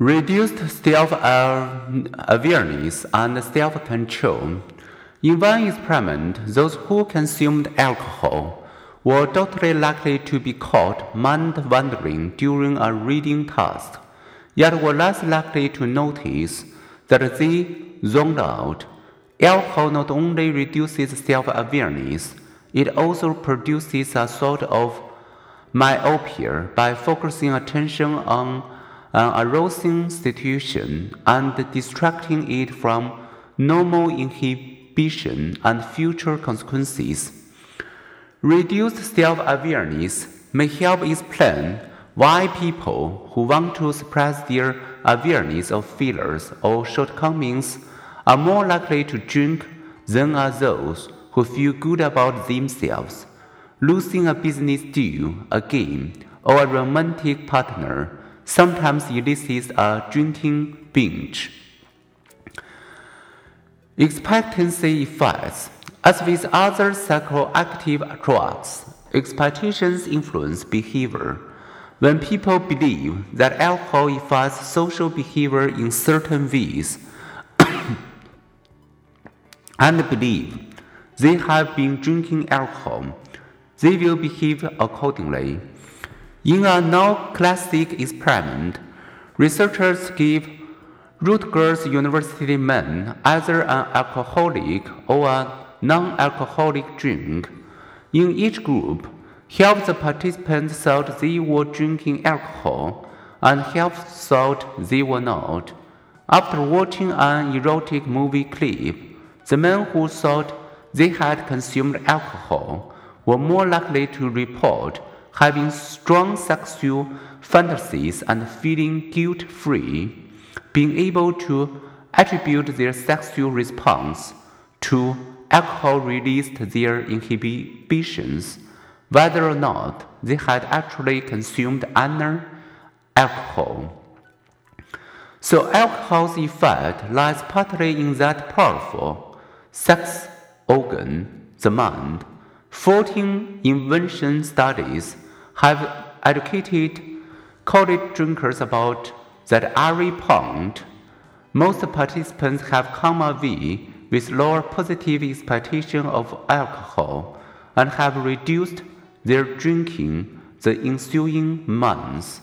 Reduced self awareness and self control. In one experiment, those who consumed alcohol were doubly likely to be caught mind wandering during a reading task, yet were less likely to notice that they zoned out. Alcohol not only reduces self awareness, it also produces a sort of myopia by focusing attention on an arousing situation and distracting it from normal inhibition and future consequences. Reduced self awareness may help explain why people who want to suppress their awareness of failures or shortcomings are more likely to drink than are those who feel good about themselves. Losing a business deal, a game, or a romantic partner sometimes it elicits a drinking binge. Expectancy effects. As with other psychoactive drugs, expectations influence behavior. When people believe that alcohol affects social behavior in certain ways and believe they have been drinking alcohol, they will behave accordingly. In a now classic experiment, researchers gave Rutgers University men either an alcoholic or a non alcoholic drink. In each group, half the participants thought they were drinking alcohol, and half thought they were not. After watching an erotic movie clip, the men who thought they had consumed alcohol were more likely to report having strong sexual fantasies and feeling guilt free, being able to attribute their sexual response to alcohol released their inhibitions, whether or not they had actually consumed any alcohol. So, alcohol's effect lies partly in that powerful sex organ, the mind. 14 invention studies have educated college drinkers about that every point. Most participants have come away with lower positive expectation of alcohol and have reduced their drinking the ensuing months.